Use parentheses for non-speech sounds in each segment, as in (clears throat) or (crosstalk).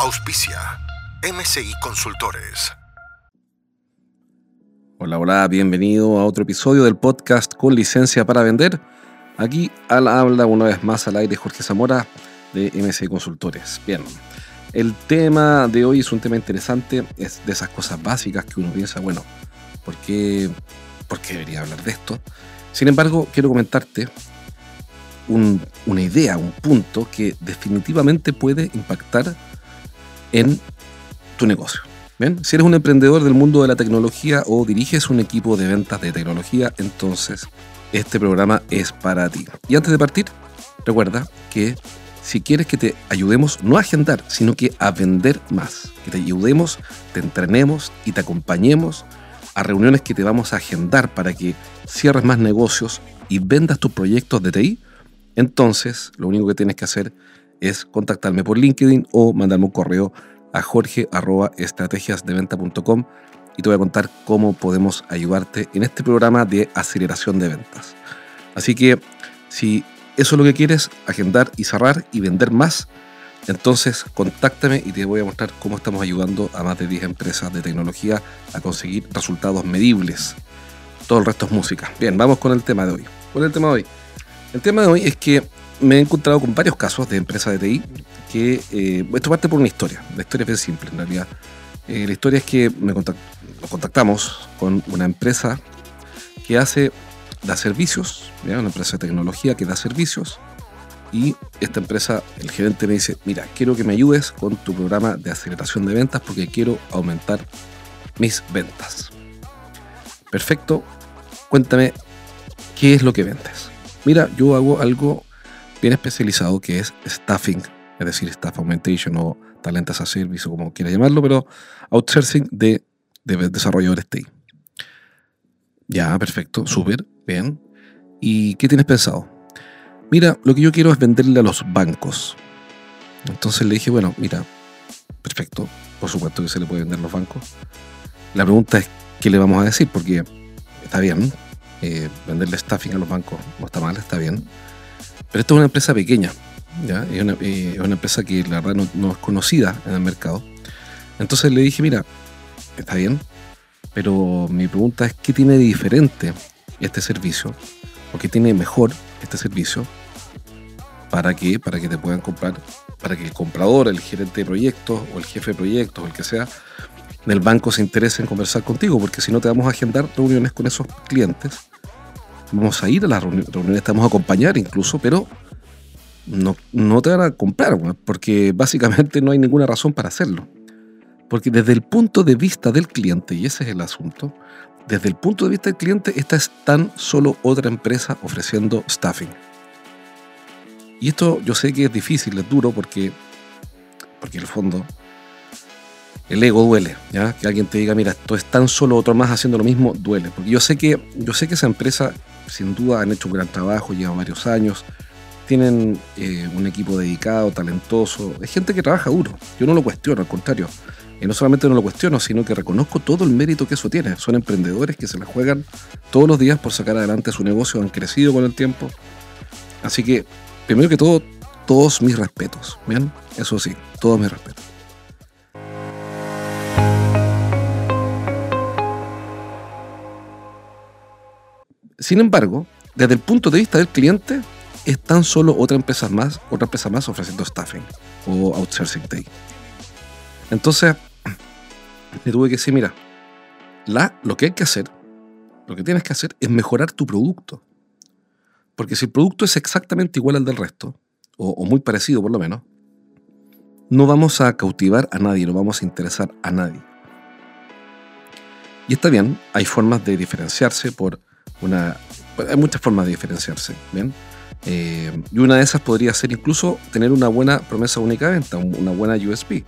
Auspicia MCI Consultores. Hola, hola, bienvenido a otro episodio del podcast con licencia para vender. Aquí al habla una vez más al aire Jorge Zamora de MCI Consultores. Bien, el tema de hoy es un tema interesante, es de esas cosas básicas que uno piensa, bueno, ¿por qué, por qué debería hablar de esto? Sin embargo, quiero comentarte una idea, un punto que definitivamente puede impactar en tu negocio. ¿Bien? Si eres un emprendedor del mundo de la tecnología o diriges un equipo de ventas de tecnología, entonces este programa es para ti. Y antes de partir, recuerda que si quieres que te ayudemos no a agendar, sino que a vender más, que te ayudemos, te entrenemos y te acompañemos a reuniones que te vamos a agendar para que cierres más negocios y vendas tus proyectos de TI, entonces lo único que tienes que hacer es contactarme por LinkedIn o mandarme un correo a jorge.estrategiasdeventa.com y te voy a contar cómo podemos ayudarte en este programa de aceleración de ventas. Así que si eso es lo que quieres, agendar y cerrar y vender más, entonces contáctame y te voy a mostrar cómo estamos ayudando a más de 10 empresas de tecnología a conseguir resultados medibles. Todo el resto es música. Bien, vamos con el tema de hoy. ¿Cuál es el tema de hoy? El tema de hoy es que me he encontrado con varios casos de empresas de TI que, eh, esto parte por una historia, la historia es bien simple en realidad. Eh, la historia es que me nos contactamos con una empresa que hace, da servicios, una empresa de tecnología que da servicios, y esta empresa, el gerente me dice, mira, quiero que me ayudes con tu programa de aceleración de ventas porque quiero aumentar mis ventas. Perfecto, cuéntame qué es lo que vendes. Mira, yo hago algo bien especializado que es staffing, es decir, staff augmentation o talentos a service o como quiera llamarlo, pero outsourcing de, de desarrolladores TI. Ya, perfecto, súper, bien. ¿Y qué tienes pensado? Mira, lo que yo quiero es venderle a los bancos. Entonces le dije, bueno, mira, perfecto, por supuesto que se le puede vender a los bancos. La pregunta es, ¿qué le vamos a decir? Porque está bien, eh, venderle staffing a los bancos no está mal, está bien pero esto es una empresa pequeña, ¿ya? Es, una, eh, empresa que la verdad no, es conocida en el mercado. Entonces le dije, mira, está bien, pero mi pregunta es, ¿qué tiene de diferente este servicio? ¿O qué tiene mejor este servicio? ¿Para qué? Para que te puedan comprar, para que el comprador, el gerente de proyectos o el jefe de proyectos o el que sea del banco se interese en conversar contigo, porque si no te vamos a agendar reuniones con esos clientes vamos a ir a las reuniones, te vamos a acompañar incluso, pero no, no te van a comprar, porque básicamente no hay ninguna razón para hacerlo. Porque desde el punto de vista del cliente, y ese es el asunto, desde el punto de vista del cliente, esta es tan solo otra empresa ofreciendo staffing. Y esto yo sé que es difícil, es duro, porque, porque en el fondo el ego duele, ¿ya? Que alguien te diga, mira, esto es tan solo otro más haciendo lo mismo, duele. Porque yo sé que, yo sé que esa empresa sin duda han hecho un gran trabajo, llevan varios años, tienen eh, un equipo dedicado, talentoso, es gente que trabaja duro, yo no lo cuestiono, al contrario, y no solamente no lo cuestiono, sino que reconozco todo el mérito que eso tiene, son emprendedores que se la juegan todos los días por sacar adelante su negocio, han crecido con el tiempo, así que, primero que todo, todos mis respetos, ¿bien? Eso sí, todos mis respetos. Sin embargo, desde el punto de vista del cliente, es tan solo otra empresa más, otra empresa más ofreciendo staffing o outsourcing day. Entonces, (clears throat) le tuve que decir, mira, lo que hay que hacer, lo que tienes que hacer es mejorar tu producto. Porque si el producto es exactamente igual al del resto, o, o muy parecido por lo menos, no vamos a cautivar a nadie, no vamos a interesar a nadie. Y está bien, hay formas de diferenciarse por una, hay muchas formas de diferenciarse, ¿bien? Eh, y una de esas podría ser incluso tener una buena promesa única de venta, una buena USP.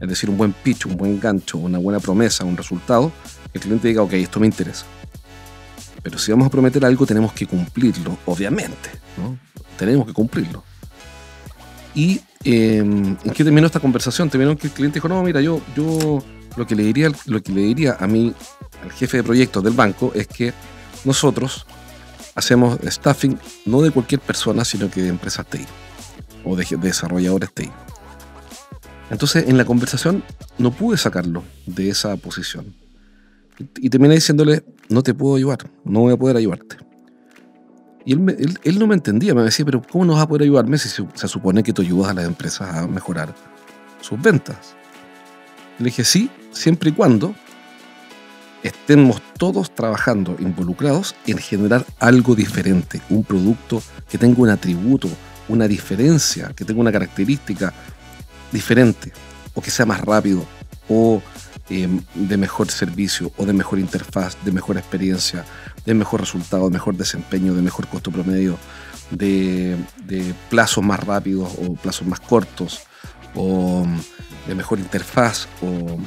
Es decir, un buen pitch, un buen gancho, una buena promesa, un resultado, que el cliente diga, ok, esto me interesa. Pero si vamos a prometer algo, tenemos que cumplirlo, obviamente. ¿no? Tenemos que cumplirlo. ¿Y em, en qué terminó esta conversación? Terminó que el cliente dijo, no, mira, yo, yo lo, que le diría, lo que le diría a mí, al jefe de proyectos del banco, es que nosotros hacemos staffing no de cualquier persona, sino que de empresas TI o de, desarrolladores TI. Entonces, en la conversación no pude sacarlo de esa posición. Y, terminé diciéndole, no te puedo ayudar, no voy a poder ayudarte. Y él, él, no me entendía, me decía, pero ¿cómo no vas a poder ayudarme si se, supone que tú ayudas a las empresas a mejorar sus ventas? Le dije, sí, siempre y cuando estemos todos trabajando, involucrados en generar algo diferente, un producto que tenga un atributo, una diferencia, que tenga una característica diferente, o que sea más rápido, o em, de mejor servicio, o de mejor interfaz, de mejor experiencia, de mejor resultado, de mejor desempeño, de mejor costo promedio, de, de plazos más rápidos o plazos más cortos, o de mejor interfaz, o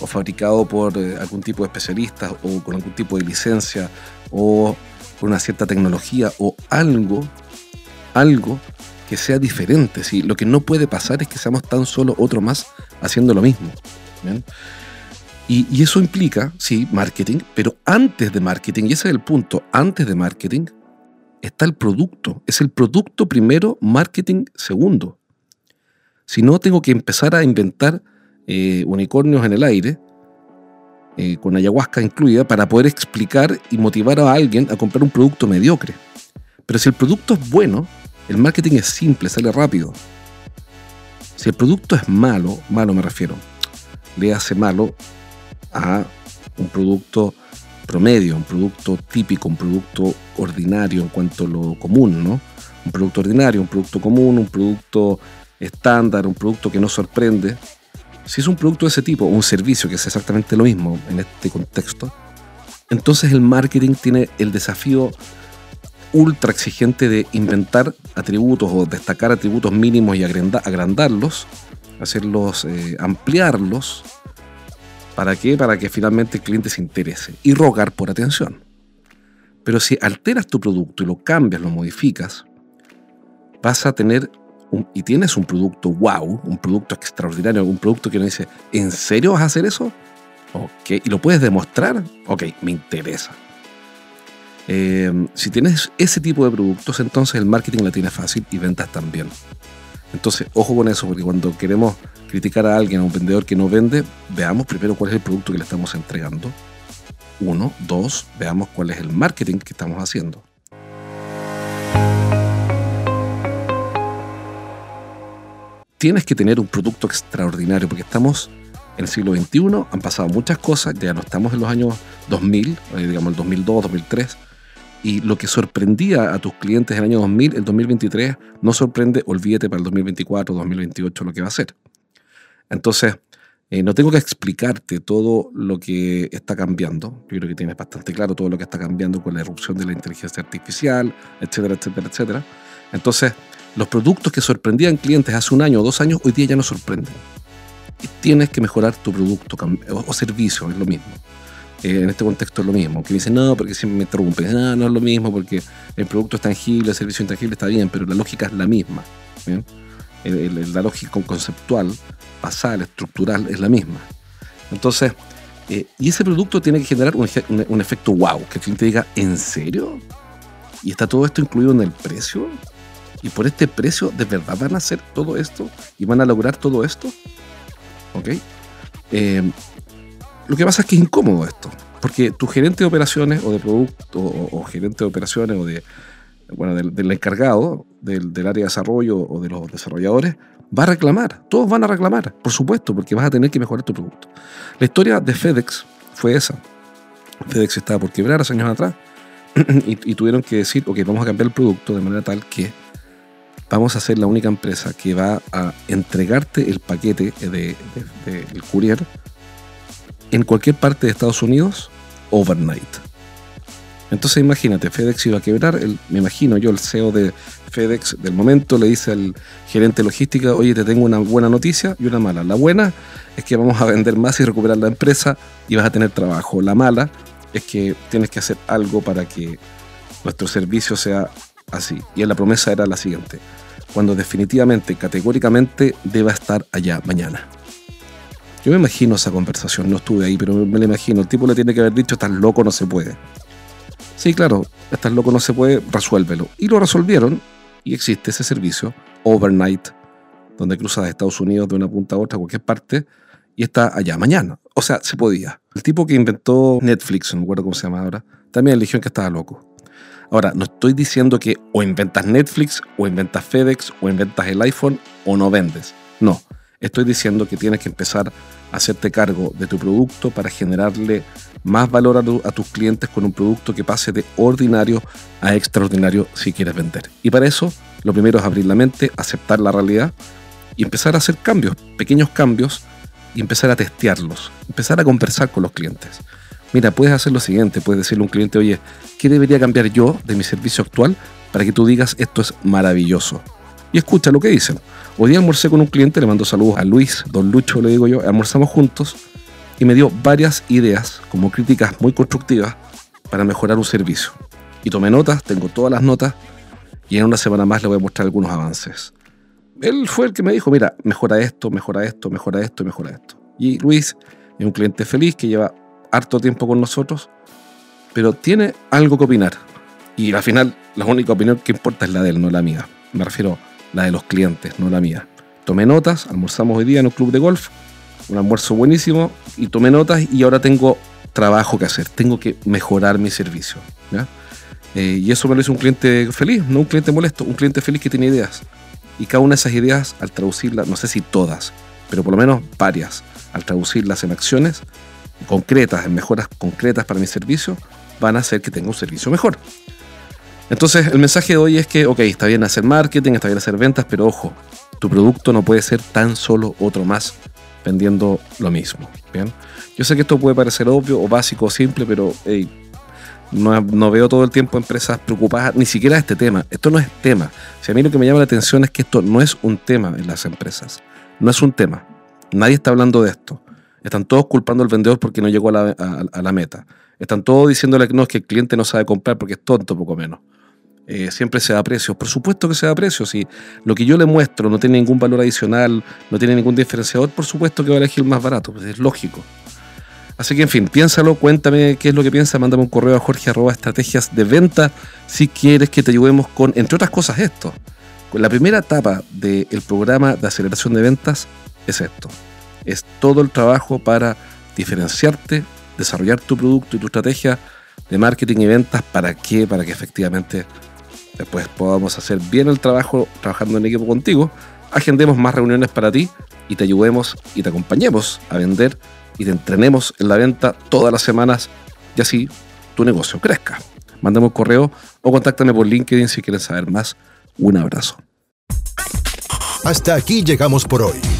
o fabricado por eh, algún tipo de especialista o con algún tipo de licencia o con una cierta tecnología o algo, algo que sea diferente. ¿sí? Lo que no puede pasar es que seamos tan solo otro más haciendo lo mismo. Y, y, eso implica, sí, marketing, pero antes de marketing, y ese es el punto, antes de marketing está el producto. Es el producto primero, marketing segundo. Si no, tengo que empezar a inventar eh, unicornios en el aire, eh, con ayahuasca incluida, para poder explicar y motivar a alguien a comprar un producto mediocre. Pero si el producto es bueno, el marketing es simple, sale rápido. Si el producto es malo, malo me refiero, le hace malo a un producto promedio, un producto típico, un producto ordinario en cuanto a lo común, ¿no? Un producto ordinario, un producto común, un producto estándar, un producto que no sorprende, si es un producto de ese tipo, o un servicio que es exactamente lo mismo en este contexto, entonces el marketing tiene el desafío ultra exigente de inventar atributos o destacar atributos mínimos y agrandarlos, hacerlos, eh, ampliarlos. ¿Para qué? Para que finalmente el cliente se interese y rogar por atención. Pero si alteras tu producto y lo cambias, lo modificas, vas a tener y tienes un producto wow, un producto extraordinario, un producto que uno dice, ¿en serio vas a hacer eso? Ok, y lo puedes demostrar, ok, me interesa. Em, si tienes ese tipo de productos, entonces el marketing la tiene fácil y ventas también. Entonces, ojo con eso, porque cuando queremos criticar a alguien, a un vendedor que no vende, veamos primero cuál es el producto que le estamos entregando. Uno, dos, veamos cuál es el marketing que estamos haciendo. Tienes que tener un producto extraordinario porque estamos en el siglo XXI, han pasado muchas cosas, ya no estamos en los años 2000, eh, digamos el 2002, 2003, y lo que sorprendía a tus clientes en el año 2000, el 2023 no sorprende, olvídate para el 2024, 2028 lo que va a ser. Entonces, eh, no tengo que explicarte todo lo que está cambiando. Yo creo que tienes bastante claro todo lo que está cambiando con la erupción de la inteligencia artificial, etcétera, etcétera, etcétera. Entonces, los productos que sorprendían clientes hace un año o dos años, hoy día ya no sorprenden. Y tienes que mejorar tu producto o, servicio, es lo mismo. Eh, en este contexto es lo mismo. Que dicen, no, porque siempre me interrumpen. No, no es lo mismo porque el producto es tangible, el servicio intangible está bien, pero la lógica es la misma. la lógica conceptual, basal, estructural es la misma. Entonces, eh, y ese producto tiene que generar un, un, efecto wow, que el cliente diga, ¿en serio? ¿Y está todo esto incluido en el precio? Y por este precio, ¿de verdad van a hacer todo esto? ¿Y van a lograr todo esto? ¿Ok? Eh, lo que pasa es que es incómodo esto, porque tu gerente de operaciones o de producto o, gerente de operaciones o de, bueno, del, encargado del, área de desarrollo o de los desarrolladores va a reclamar, todos van a reclamar, por supuesto, porque vas a tener que mejorar tu producto. La historia de FedEx fue esa. FedEx estaba por quebrar hace años atrás (clears throat) y, y, tuvieron que decir, ok, vamos a cambiar el producto de manera tal que vamos a ser la única empresa que va a entregarte el paquete del de, de, courier en cualquier parte de Estados Unidos overnight. Entonces imagínate, FedEx iba a quebrar, me imagino yo, el CEO de FedEx del momento le dice al gerente logística, oye, te tengo una buena noticia y una mala. La buena es que vamos a vender más y recuperar la empresa y vas a tener trabajo. La mala es que tienes que hacer algo para que nuestro servicio sea así. Y la promesa era la siguiente, cuando definitivamente, categóricamente, deba estar allá mañana. Yo me imagino esa conversación, no estuve ahí, pero me la imagino. El tipo le tiene que haber dicho, estás loco, no se puede. Sí, claro, estás loco, no se puede, resuélvelo. Y lo resolvieron y existe ese servicio, overnight, donde cruzas Estados Unidos de una punta a otra, a cualquier parte, y está allá mañana. O sea, se podía. El tipo que inventó Netflix, no me acuerdo cómo se llama ahora, también eligió que estaba loco. Ahora, no estoy diciendo que o inventas Netflix, o inventas FedEx, o inventas el iPhone, o no vendes. No, estoy diciendo que tienes que empezar a hacerte cargo de tu producto para generarle más valor a, tus clientes con un producto que pase de ordinario a extraordinario si quieres vender. Y para eso, lo primero es abrir la mente, aceptar la realidad y empezar a hacer cambios, pequeños cambios, y empezar a testearlos, empezar a conversar con los clientes. Mira, puedes hacer lo siguiente, puedes decirle a un cliente, oye, ¿qué debería cambiar yo de mi servicio actual para que tú digas esto es maravilloso? Y escucha lo que dicen. Hoy día almorcé con un cliente, le mando saludos a Luis, don Lucho le digo yo, almorzamos juntos y me dio varias ideas como críticas muy constructivas para mejorar un servicio. Y tomé notas, tengo todas las notas y en una semana más le voy a mostrar algunos avances. Él fue el que me dijo, mira, mejora esto, mejora esto, mejora esto, mejora esto. Y Luis es un cliente feliz que lleva harto tiempo con nosotros, pero tiene algo que opinar. Y al final la única opinión que importa es la de él, no la mía. Me refiero a la de los clientes, no la mía. Tomé notas, almorzamos hoy día en un club de golf un almuerzo buenísimo y tomé notas y ahora tengo trabajo que hacer, tengo que mejorar mi servicio. Eh, y eso me lo hizo un cliente feliz, no un cliente molesto, un cliente feliz que tiene ideas. Y cada una de esas ideas, al traducirlas, no sé si todas, pero por lo menos varias, al traducirlas en acciones concretas, en mejoras concretas para mi servicio, van a hacer que tenga un servicio mejor. Entonces, el mensaje de hoy es que, ok, está bien hacer marketing, está bien hacer ventas, pero ojo, tu producto no puede ser tan solo otro más vendiendo lo mismo. ¿bien? Yo sé que esto puede parecer obvio o básico o simple, pero no, veo todo el tiempo empresas preocupadas ni siquiera de este tema. Esto no es tema. Si a mí lo que me llama la atención es que esto no es un tema en las empresas. No es un tema. Nadie está hablando de esto. Están todos culpando al vendedor porque no llegó a la, a la meta. Están todos diciéndole que no, es que el cliente no sabe comprar porque es tonto, poco menos. Eh, siempre se da precio. Por supuesto que se da precio. Si lo que yo le muestro no tiene ningún valor adicional, no tiene ningún diferenciador, por supuesto que va a elegir el más barato. Pues es lógico. Así que, en fin, piénsalo, cuéntame qué es lo que piensas, mándame un correo a jorge estrategias de venta si quieres que te ayudemos con, entre otras cosas, esto. La primera etapa del programa de aceleración de ventas es esto. Es todo el trabajo para diferenciarte, desarrollar tu producto y tu estrategia de marketing y ventas. ¿Para qué? Para que efectivamente después podamos hacer bien el trabajo trabajando en equipo contigo, agendemos más reuniones para ti y te ayudemos y te acompañemos a vender y te entrenemos en la venta todas las semanas y así tu negocio crezca. Mándame un correo o contáctame por LinkedIn si quieres saber más. Un abrazo. Hasta aquí llegamos por hoy.